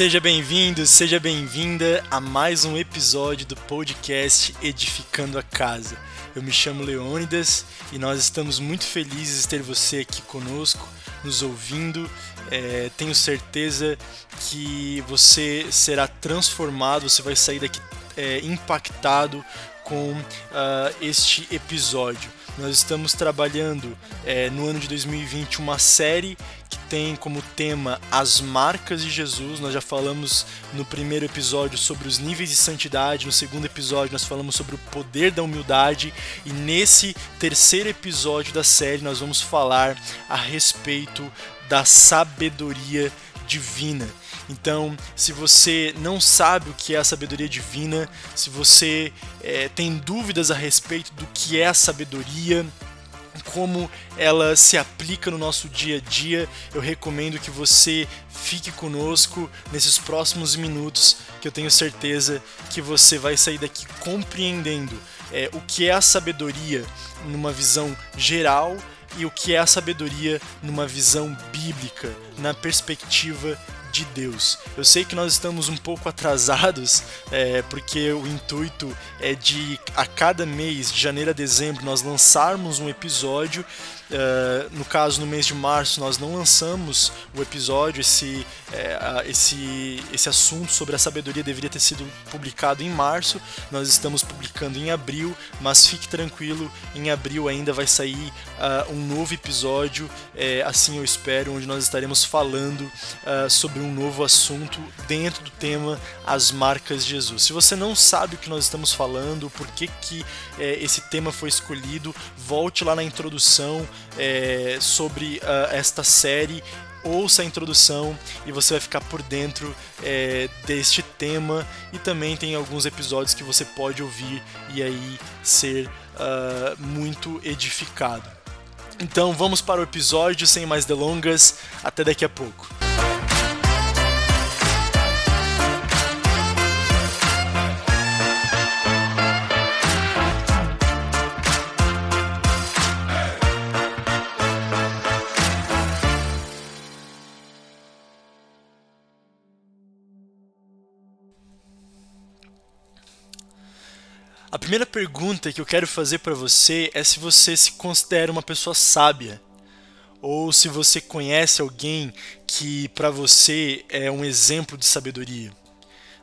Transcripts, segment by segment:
Seja bem-vindo, seja bem-vinda a mais um episódio do podcast Edificando a Casa. Eu me chamo Leônidas e nós estamos muito felizes de ter você aqui conosco, nos ouvindo. É, tenho certeza que você será transformado, você vai sair daqui é, impactado com uh, este episódio. Nós estamos trabalhando é, no ano de 2020 uma série que tem como tema as marcas de Jesus. Nós já falamos no primeiro episódio sobre os níveis de santidade, no segundo episódio nós falamos sobre o poder da humildade e nesse terceiro episódio da série nós vamos falar a respeito da sabedoria divina. Então, se você não sabe o que é a sabedoria divina, se você é, tem dúvidas a respeito do que é a sabedoria, como ela se aplica no nosso dia a dia, eu recomendo que você fique conosco nesses próximos minutos, que eu tenho certeza que você vai sair daqui compreendendo é, o que é a sabedoria numa visão geral e o que é a sabedoria numa visão bíblica, na perspectiva de Deus. Eu sei que nós estamos um pouco atrasados, é, porque o intuito é de a cada mês, de janeiro a dezembro, nós lançarmos um episódio Uh, no caso, no mês de março, nós não lançamos o episódio. Esse, é, esse, esse assunto sobre a sabedoria deveria ter sido publicado em março. Nós estamos publicando em abril, mas fique tranquilo, em abril ainda vai sair uh, um novo episódio, é, assim eu espero, onde nós estaremos falando uh, sobre um novo assunto dentro do tema As Marcas de Jesus. Se você não sabe o que nós estamos falando, por que, que esse tema foi escolhido, volte lá na introdução é, sobre uh, esta série ouça a introdução e você vai ficar por dentro é, deste tema e também tem alguns episódios que você pode ouvir e aí ser uh, muito edificado. Então vamos para o episódio sem mais delongas, até daqui a pouco. A primeira pergunta que eu quero fazer para você é se você se considera uma pessoa sábia ou se você conhece alguém que para você é um exemplo de sabedoria.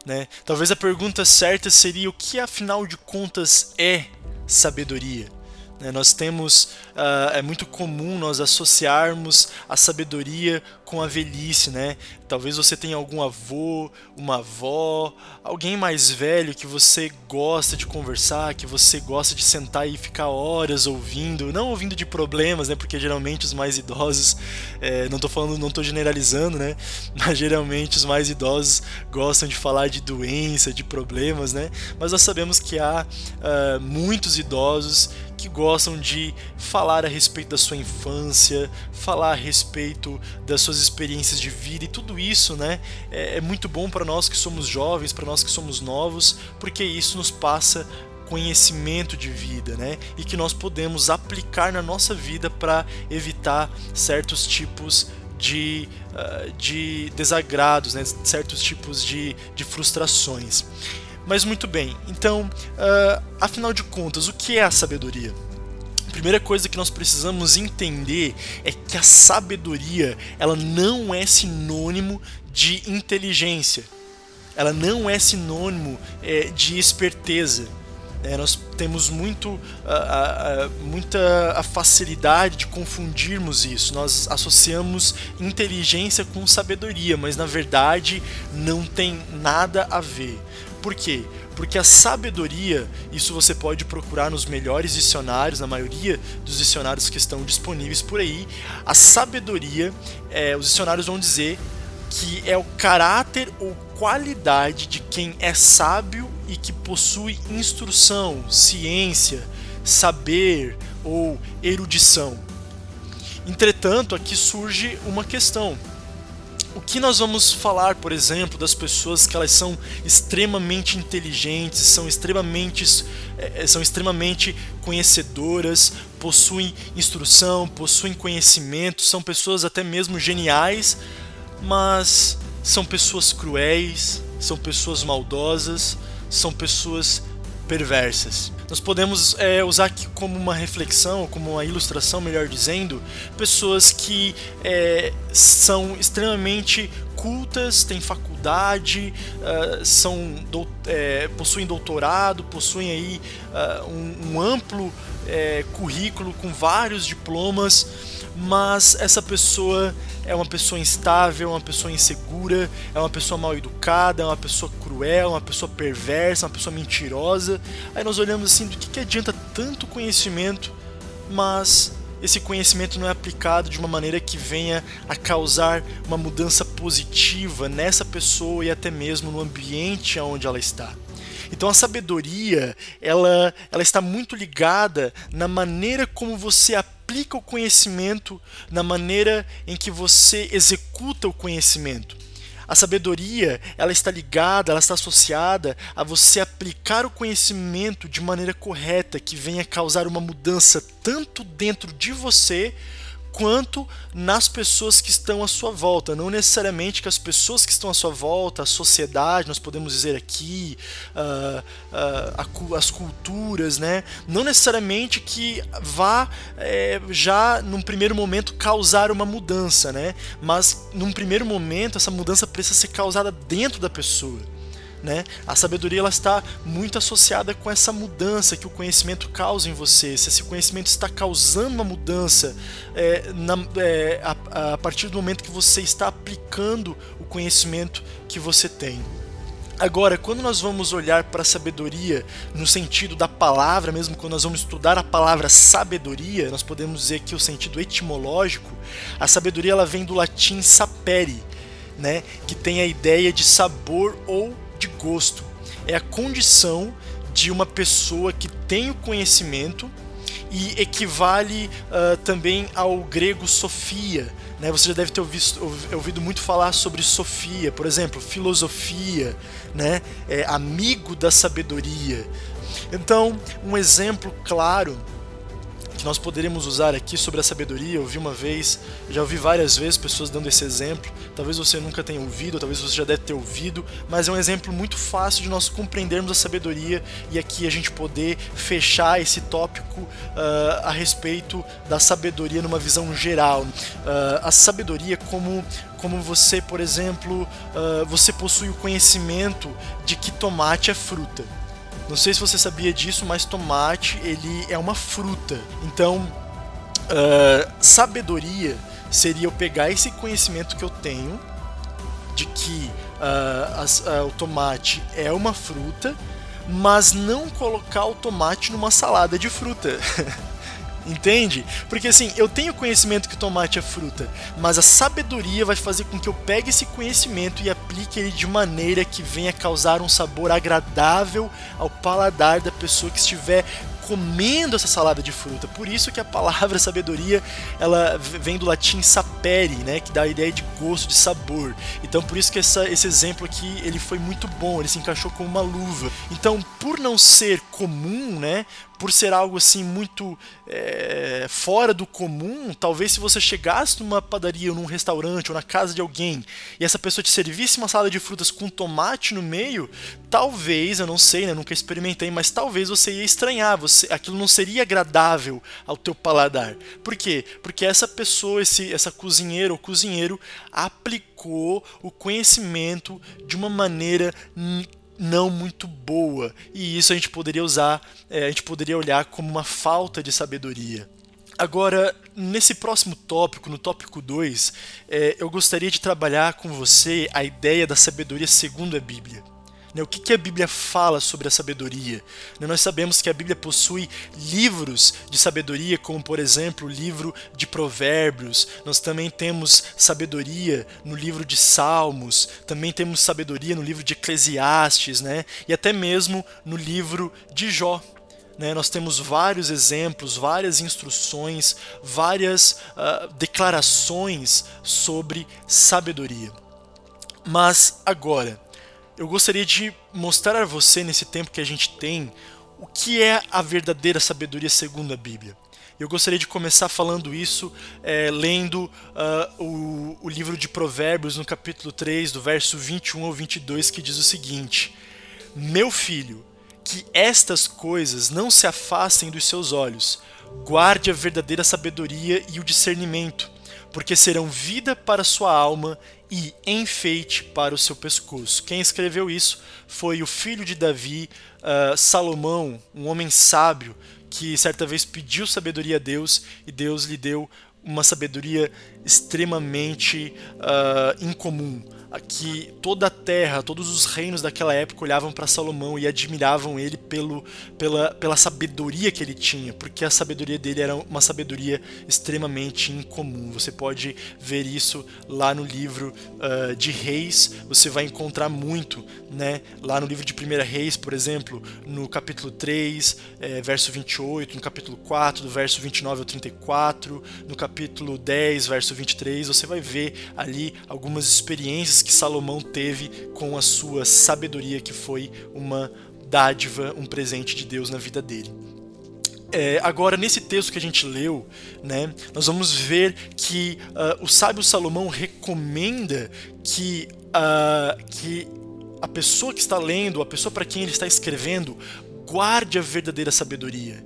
Né? Talvez a pergunta certa seria o que afinal de contas é sabedoria? Né? Nós temos, uh, é muito comum nós associarmos a sabedoria com a velhice, né? Talvez você tenha algum avô, uma avó, alguém mais velho que você gosta de conversar, que você gosta de sentar e ficar horas ouvindo, não ouvindo de problemas, né? Porque geralmente os mais idosos, é, não estou falando, não tô generalizando, né? Mas geralmente os mais idosos gostam de falar de doença, de problemas, né? Mas nós sabemos que há uh, muitos idosos que gostam de falar a respeito da sua infância, falar a respeito das suas experiências de vida e tudo isso, né? É, é muito bom para nós que somos jovens, para nós que somos novos, porque isso nos passa conhecimento de vida, né? E que nós podemos aplicar na nossa vida para evitar certos tipos de, uh, de desagrados, né? certos tipos de, de frustrações. Mas muito bem, então, uh, afinal de contas, o que é a sabedoria? A primeira coisa que nós precisamos entender é que a sabedoria ela não é sinônimo de inteligência, ela não é sinônimo é, de esperteza. É, nós temos muito, a, a, muita a facilidade de confundirmos isso. Nós associamos inteligência com sabedoria, mas na verdade não tem nada a ver. Por quê? Porque a sabedoria, isso você pode procurar nos melhores dicionários, na maioria dos dicionários que estão disponíveis por aí. A sabedoria, é, os dicionários vão dizer que é o caráter ou qualidade de quem é sábio e que possui instrução, ciência, saber ou erudição. Entretanto, aqui surge uma questão o que nós vamos falar, por exemplo, das pessoas que elas são extremamente inteligentes, são extremamente, é, são extremamente conhecedoras, possuem instrução, possuem conhecimento, são pessoas até mesmo geniais, mas são pessoas cruéis, são pessoas maldosas, são pessoas perversas. Nós podemos é, usar aqui como uma reflexão, como uma ilustração, melhor dizendo, pessoas que é, são extremamente cultas, têm faculdade, uh, são do, é, possuem doutorado, possuem aí uh, um, um, amplo é, currículo com vários diplomas, mas essa pessoa é uma pessoa instável, uma pessoa insegura, é uma pessoa mal educada, é uma pessoa cruel, é uma pessoa perversa, é uma pessoa mentirosa. Aí nós olhamos assim, do que, que adianta tanto conhecimento, mas esse conhecimento não é aplicado de uma maneira que venha a causar uma mudança positiva nessa pessoa e até mesmo no ambiente onde ela está. Então a sabedoria, ela, ela está muito ligada na maneira como você aplica aplica o conhecimento na maneira em que você executa o conhecimento. A sabedoria, ela está ligada, ela está associada a você aplicar o conhecimento de maneira correta, que venha causar uma mudança tanto dentro de você quanto nas pessoas que estão à sua volta. Não necessariamente que as pessoas que estão à sua volta, a sociedade, nós podemos dizer aqui, uh, uh, as culturas, né? Não necessariamente que vá é, já num primeiro momento causar uma mudança, né? Mas num primeiro momento essa mudança precisa ser causada dentro da pessoa. Né? A sabedoria ela está muito associada com essa mudança que o conhecimento causa em você. Se esse conhecimento está causando uma mudança é, na, é, a, a partir do momento que você está aplicando o conhecimento que você tem. Agora, quando nós vamos olhar para a sabedoria no sentido da palavra, mesmo quando nós vamos estudar a palavra sabedoria, nós podemos dizer que o sentido etimológico, a sabedoria ela vem do latim sapere, né, que tem a ideia de sabor ou de gosto. É a condição de uma pessoa que tem o conhecimento e equivale uh, também ao grego sofia. Né? Você já deve ter ouvido, ouvido, muito falar sobre sofia, por exemplo, filosofia, né? é amigo da sabedoria. Então, um exemplo claro que nós poderíamos usar aqui sobre a sabedoria. Eu vi uma vez, já ouvi várias vezes pessoas dando esse exemplo. Talvez você nunca tenha ouvido, talvez você já deve ter ouvido, mas é um exemplo muito fácil de nós compreendermos a sabedoria e aqui a gente poder fechar esse tópico uh, a respeito da sabedoria numa visão geral. Uh, a sabedoria como como você, por exemplo, uh, você possui o conhecimento de que tomate é fruta. Não sei se você sabia disso, mas tomate ele é uma fruta. Então, uh, sabedoria seria eu pegar esse conhecimento que eu tenho de que uh, as, uh, o tomate é uma fruta, mas não colocar o tomate numa salada de fruta. Entende? Porque assim, eu tenho conhecimento que tomate é fruta, mas a sabedoria vai fazer com que eu pegue esse conhecimento e aplique ele de maneira que venha causar um sabor agradável ao paladar da pessoa que estiver comendo essa salada de fruta. Por isso que a palavra sabedoria ela vem do latim sapere, né, que dá a ideia de gosto, de sabor. Então por isso que essa, esse exemplo aqui ele foi muito bom, ele se encaixou como uma luva. Então por não ser comum, né, por ser algo assim muito é, fora do comum, talvez se você chegasse numa padaria ou num restaurante ou na casa de alguém e essa pessoa te servisse uma salada de frutas com tomate no meio, talvez, eu não sei, né, nunca experimentei, mas talvez você ia estranhar, você, aquilo não seria agradável ao teu paladar. Por quê? Porque essa pessoa, esse, essa cozinheira ou cozinheiro aplicou o conhecimento de uma maneira não muito boa. E isso a gente poderia usar, é, a gente poderia olhar como uma falta de sabedoria. Agora, nesse próximo tópico, no tópico 2, é, eu gostaria de trabalhar com você a ideia da sabedoria segundo a Bíblia. Né? O que, que a Bíblia fala sobre a sabedoria? Né? Nós sabemos que a Bíblia possui livros de sabedoria, como por exemplo o livro de Provérbios. Nós também temos sabedoria no livro de Salmos. Também temos sabedoria no livro de Eclesiastes, né? E até mesmo no livro de Jó. Né, nós temos vários exemplos, várias instruções, várias uh, declarações sobre sabedoria. Mas agora, eu gostaria de mostrar a você nesse tempo que a gente tem o que é a verdadeira sabedoria segundo a Bíblia. Eu gostaria de começar falando isso é, lendo uh, o, o livro de Provérbios, no capítulo 3, do verso 21 ao 22, que diz o seguinte: Meu filho, que estas coisas não se afastem dos seus olhos, guarde a verdadeira sabedoria e o discernimento, porque serão vida para sua alma e enfeite para o seu pescoço. Quem escreveu isso foi o filho de Davi, uh, Salomão, um homem sábio que certa vez pediu sabedoria a Deus e Deus lhe deu uma sabedoria extremamente uh, incomum que toda a terra, todos os reinos daquela época olhavam para Salomão e admiravam ele pelo, pela, pela sabedoria que ele tinha, porque a sabedoria dele era uma sabedoria extremamente incomum. Você pode ver isso lá no livro uh, de Reis, você vai encontrar muito, né? Lá no livro de 1 Reis, por exemplo, no capítulo 3, é, verso 28, no capítulo 4, do verso 29 ao 34, no capítulo 10, verso 23, você vai ver ali algumas experiências que Salomão teve com a sua sabedoria, que foi uma dádiva, um presente de Deus na vida dele. É, agora, nesse texto que a gente leu, né, nós vamos ver que uh, o sábio Salomão recomenda que, uh, que a pessoa que está lendo, a pessoa para quem ele está escrevendo, guarde a verdadeira sabedoria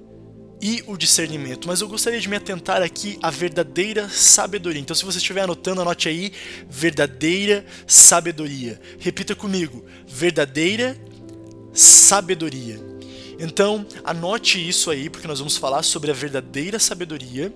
e o discernimento, mas eu gostaria de me atentar aqui à verdadeira sabedoria. Então, se você estiver anotando, anote aí: verdadeira sabedoria. Repita comigo: verdadeira sabedoria. Então, anote isso aí, porque nós vamos falar sobre a verdadeira sabedoria.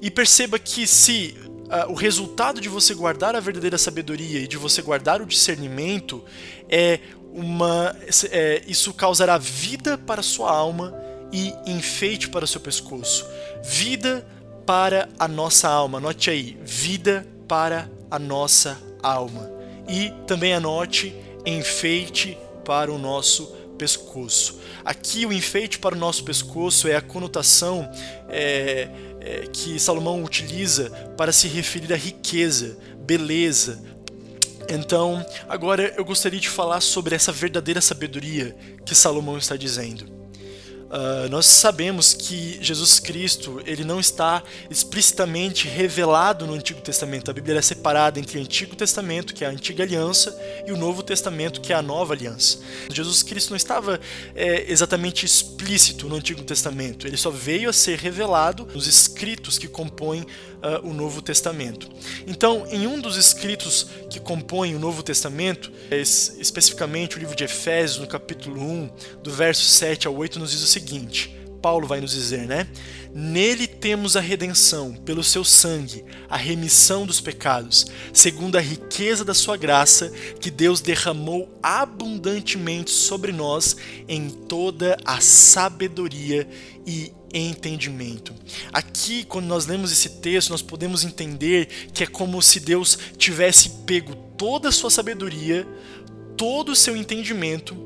E perceba que se uh, o resultado de você guardar a verdadeira sabedoria e de você guardar o discernimento é uma. É, isso causará vida para a sua alma e enfeite para o seu pescoço. Vida para a nossa alma. Anote aí, vida para a nossa alma. E também anote enfeite para o nosso pescoço. Aqui o enfeite para o nosso pescoço é a conotação é, é, que Salomão utiliza para se referir à riqueza, beleza. Então, agora eu gostaria de falar sobre essa verdadeira sabedoria que Salomão está dizendo. Uh, nós sabemos que Jesus Cristo ele não está explicitamente revelado no Antigo Testamento. A Bíblia é separada entre o Antigo Testamento, que é a Antiga Aliança, e o Novo Testamento, que é a Nova Aliança. Jesus Cristo não estava é, exatamente explícito no Antigo Testamento. Ele só veio a ser revelado nos escritos que compõem uh, o Novo Testamento. Então, em um dos escritos que compõem o Novo Testamento, é, especificamente o livro de Efésios, no capítulo 1, do verso 7 ao 8, nos diz o seguinte: Paulo vai nos dizer, né? Nele temos a redenção, pelo seu sangue, a remissão dos pecados, segundo a riqueza da sua graça, que Deus derramou abundantemente sobre nós em toda a sabedoria e entendimento. Aqui, quando nós lemos esse texto, nós podemos entender que é como se Deus tivesse pego toda a sua sabedoria, todo o seu entendimento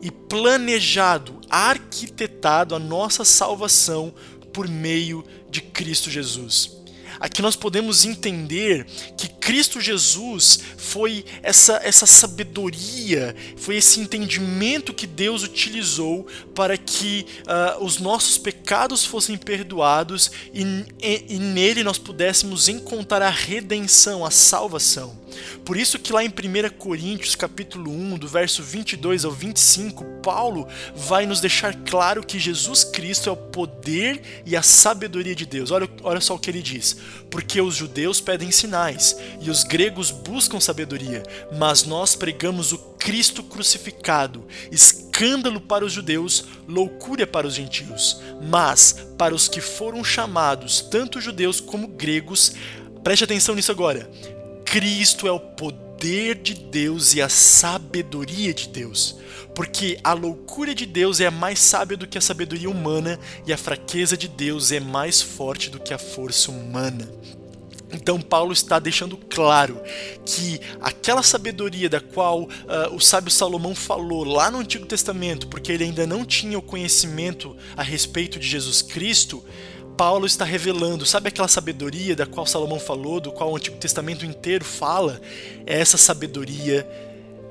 e planejado, arquitetado a nossa salvação por meio de Cristo Jesus. Aqui nós podemos entender que Cristo Jesus foi essa, essa sabedoria, foi esse entendimento que Deus utilizou para que uh, os nossos pecados fossem perdoados e, e, e nele nós pudéssemos encontrar a redenção, a salvação. Por isso que lá em 1 Coríntios capítulo 1, do verso 22 ao 25, Paulo vai nos deixar claro que Jesus Cristo é o poder e a sabedoria de Deus. Olha, olha só o que ele diz. Porque os judeus pedem sinais e os gregos buscam sabedoria, mas nós pregamos o Cristo crucificado, escândalo para os judeus, loucura para os gentios. Mas para os que foram chamados, tanto judeus como gregos, preste atenção nisso agora Cristo é o poder de Deus e a sabedoria de Deus. Porque a loucura de Deus é mais sábia do que a sabedoria humana, e a fraqueza de Deus é mais forte do que a força humana. Então, Paulo está deixando claro que aquela sabedoria da qual uh, o sábio Salomão falou lá no Antigo Testamento, porque ele ainda não tinha o conhecimento a respeito de Jesus Cristo, Paulo está revelando, sabe aquela sabedoria da qual Salomão falou, do qual o Antigo Testamento inteiro fala? Essa sabedoria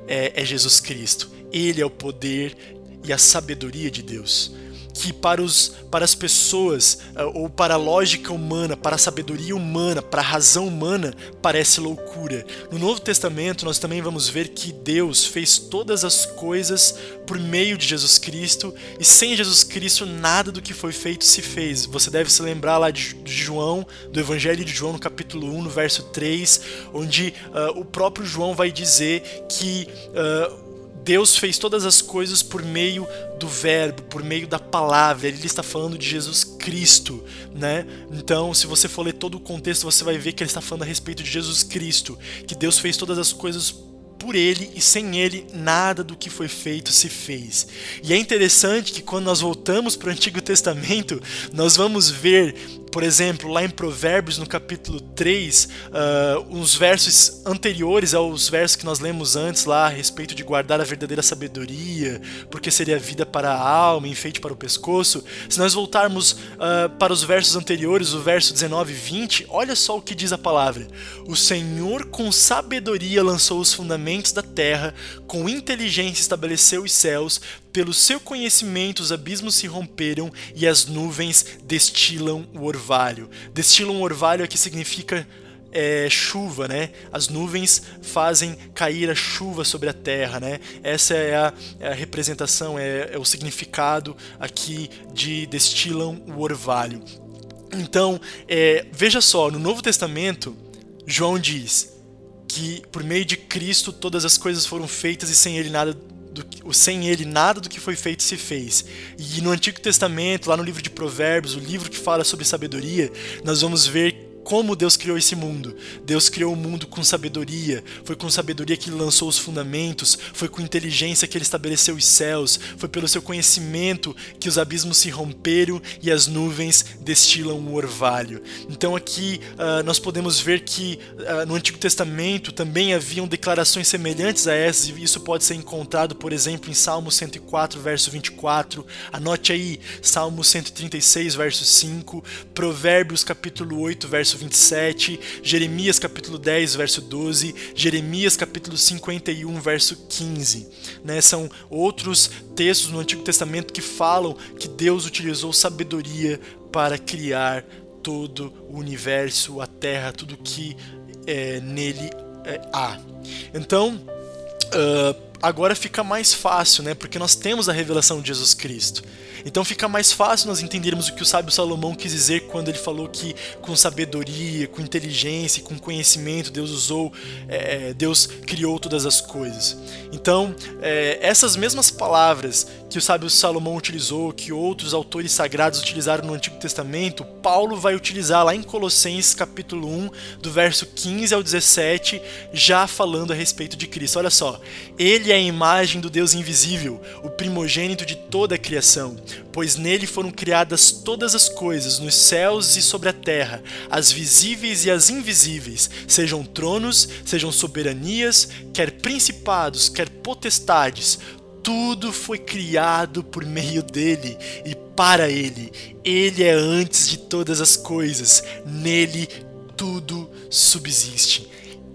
é, é Jesus Cristo. Ele é o poder e a sabedoria de Deus. Que para, os, para as pessoas, uh, ou para a lógica humana, para a sabedoria humana, para a razão humana, parece loucura. No Novo Testamento, nós também vamos ver que Deus fez todas as coisas por meio de Jesus Cristo, e sem Jesus Cristo, nada do que foi feito se fez. Você deve se lembrar lá de, de João, do Evangelho de João, no capítulo 1, no verso 3, onde uh, o próprio João vai dizer que. Uh, Deus fez todas as coisas por meio do verbo, por meio da palavra. Ele está falando de Jesus Cristo, né? Então, se você for ler todo o contexto, você vai ver que ele está falando a respeito de Jesus Cristo, que Deus fez todas as coisas por ele e sem ele nada do que foi feito se fez. E é interessante que quando nós voltamos para o Antigo Testamento, nós vamos ver por exemplo, lá em Provérbios, no capítulo 3, uh, uns versos anteriores aos versos que nós lemos antes lá a respeito de guardar a verdadeira sabedoria, porque seria vida para a alma, enfeite para o pescoço. Se nós voltarmos uh, para os versos anteriores, o verso 19 e 20, olha só o que diz a palavra: O Senhor com sabedoria lançou os fundamentos da terra, com inteligência estabeleceu os céus, pelo seu conhecimento, os abismos se romperam e as nuvens destilam o orvalho. Destilam o orvalho aqui significa é, chuva, né? As nuvens fazem cair a chuva sobre a terra, né? Essa é a, é a representação, é, é, o significado aqui de destilam o orvalho. Então, é, veja só, no Novo Testamento, João diz que por meio de Cristo todas as coisas foram feitas e sem ele nada do, sem ele nada do que foi feito se fez. E no Antigo Testamento, lá no livro de Provérbios, o livro que fala sobre sabedoria, nós vamos ver como Deus criou esse mundo. Deus criou o mundo com sabedoria. Foi com sabedoria que ele lançou os fundamentos. Foi com inteligência que ele estabeleceu os céus. Foi pelo seu conhecimento que os abismos se romperam e as nuvens destilam o orvalho. Então aqui uh, nós podemos ver que uh, no Antigo Testamento também haviam declarações semelhantes a essas. E isso pode ser encontrado, por exemplo, em Salmo 104, verso 24. Anote aí, Salmo 136, verso 5. Provérbios capítulo 8, verso verso 27, Jeremias capítulo 10, verso 12, Jeremias capítulo 51, verso 15. Né? São outros textos no Antigo Testamento que falam que Deus utilizou sabedoria para criar todo o universo, a terra, tudo que é, nele é, há. Então, uh, agora fica mais fácil, né? Porque nós temos a revelação de Jesus Cristo. Então fica mais fácil nós entendermos o que o sábio Salomão quis dizer quando ele falou que com sabedoria, com inteligência, com conhecimento Deus usou, é, Deus criou todas as coisas. Então é, essas mesmas palavras que o sábio Salomão utilizou, que outros autores sagrados utilizaram no Antigo Testamento, Paulo vai utilizar lá em Colossenses capítulo 1, do verso 15 ao 17, já falando a respeito de Cristo. Olha só, ele é a imagem do Deus invisível, o primogênito de toda a criação, pois nele foram criadas todas as coisas, nos céus e sobre a terra, as visíveis e as invisíveis, sejam tronos, sejam soberanias, quer principados, quer potestades, tudo foi criado por meio dele e para ele. Ele é antes de todas as coisas, nele tudo subsiste.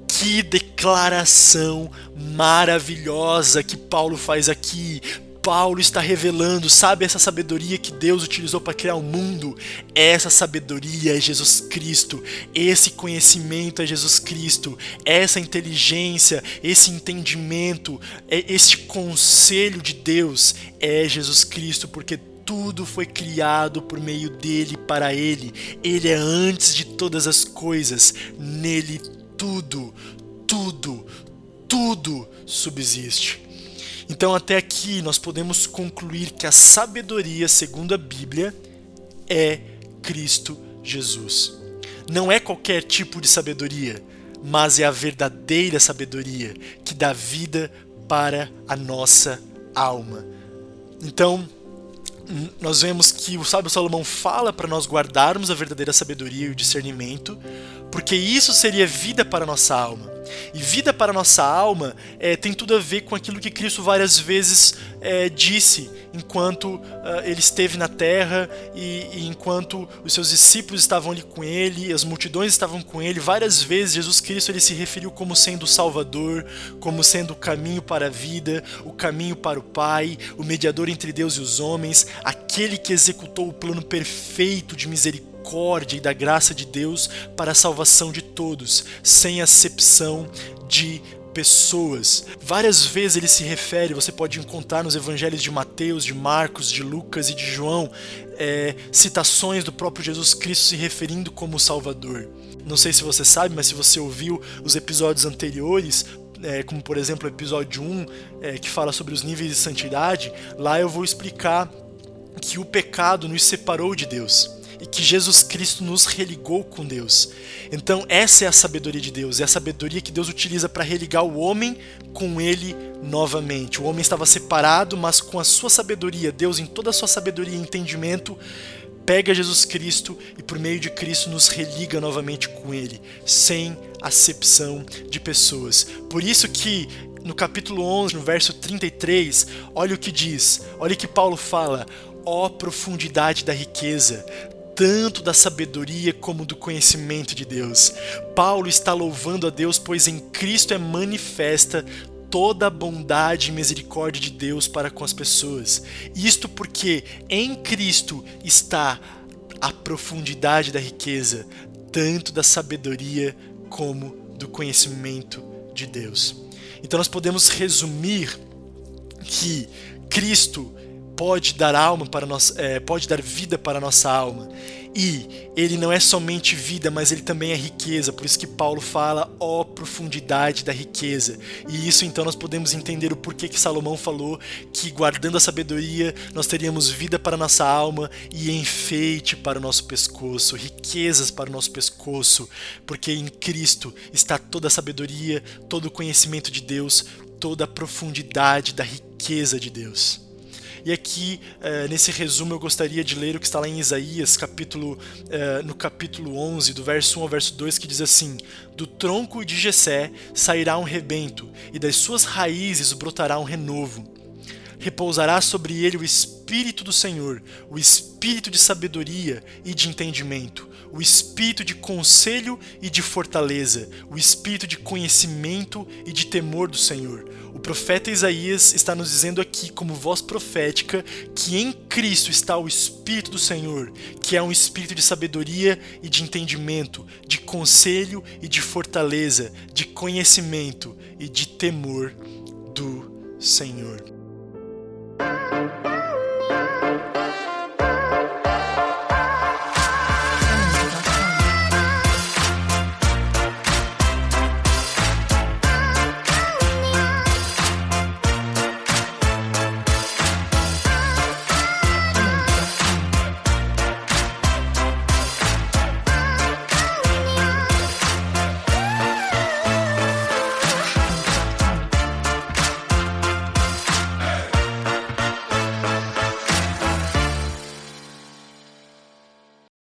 Que declaração maravilhosa que Paulo faz aqui. Paulo está revelando, sabe essa sabedoria que Deus utilizou para criar o mundo? Essa sabedoria é Jesus Cristo, esse conhecimento é Jesus Cristo, essa inteligência, esse entendimento, é este conselho de Deus é Jesus Cristo, porque tudo foi criado por meio dele para ele. Ele é antes de todas as coisas, nele tudo, tudo, tudo subsiste. Então, até aqui, nós podemos concluir que a sabedoria, segundo a Bíblia, é Cristo Jesus. Não é qualquer tipo de sabedoria, mas é a verdadeira sabedoria que dá vida para a nossa alma. Então, nós vemos que o sábio Salomão fala para nós guardarmos a verdadeira sabedoria e o discernimento, porque isso seria vida para a nossa alma. E vida para nossa alma é, tem tudo a ver com aquilo que Cristo várias vezes é, disse enquanto uh, ele esteve na terra e, e, enquanto os seus discípulos estavam ali com ele, as multidões estavam com ele. Várias vezes Jesus Cristo ele se referiu como sendo o Salvador, como sendo o caminho para a vida, o caminho para o Pai, o mediador entre Deus e os homens, aquele que executou o plano perfeito de misericórdia misericórdia e da graça de Deus para a salvação de todos, sem acepção de pessoas. Várias vezes ele se refere, você pode encontrar nos evangelhos de Mateus, de Marcos, de Lucas e de João, é, citações do próprio Jesus Cristo se referindo como Salvador. Não sei se você sabe, mas se você ouviu os episódios anteriores, é, como por exemplo o episódio 1, é, que fala sobre os níveis de santidade, lá eu vou explicar que o pecado nos separou de Deus e que Jesus Cristo nos religou com Deus. Então, essa é a sabedoria de Deus, é a sabedoria que Deus utiliza para religar o homem com ele novamente. O homem estava separado, mas com a sua sabedoria, Deus, em toda a sua sabedoria e entendimento, pega Jesus Cristo e por meio de Cristo nos religa novamente com ele, sem acepção de pessoas. Por isso que no capítulo 11, no verso 33, olha o que diz, olha o que Paulo fala: ó oh, profundidade da riqueza, tanto da sabedoria como do conhecimento de Deus. Paulo está louvando a Deus, pois em Cristo é manifesta toda a bondade e misericórdia de Deus para com as pessoas. Isto porque em Cristo está a profundidade da riqueza, tanto da sabedoria como do conhecimento de Deus. Então nós podemos resumir que Cristo pode dar alma para nós, é, pode dar vida para a nossa alma. E ele não é somente vida, mas ele também é riqueza. Por isso que Paulo fala, ó profundidade da riqueza. E isso então nós podemos entender o porquê que Salomão falou que guardando a sabedoria nós teríamos vida para a nossa alma e enfeite para o nosso pescoço, riquezas para o nosso pescoço, porque em Cristo está toda a sabedoria, todo o conhecimento de Deus, toda a profundidade da riqueza de Deus. E aqui, uh, nesse resumo, eu gostaria de ler o que está lá em Isaías, capítulo, uh, no capítulo 11, do verso 1 ao verso 2, que diz assim: Do tronco de Jessé sairá um rebento, e das suas raízes brotará um renovo. Repousará sobre ele o Espírito do Senhor, o Espírito de sabedoria e de entendimento, o Espírito de conselho e de fortaleza, o Espírito de conhecimento e de temor do Senhor o profeta Isaías está nos dizendo aqui, como voz profética, que em Cristo está o Espírito do Senhor, que é um espírito de sabedoria e de entendimento, de conselho e de fortaleza, de conhecimento e de temor do Senhor. Música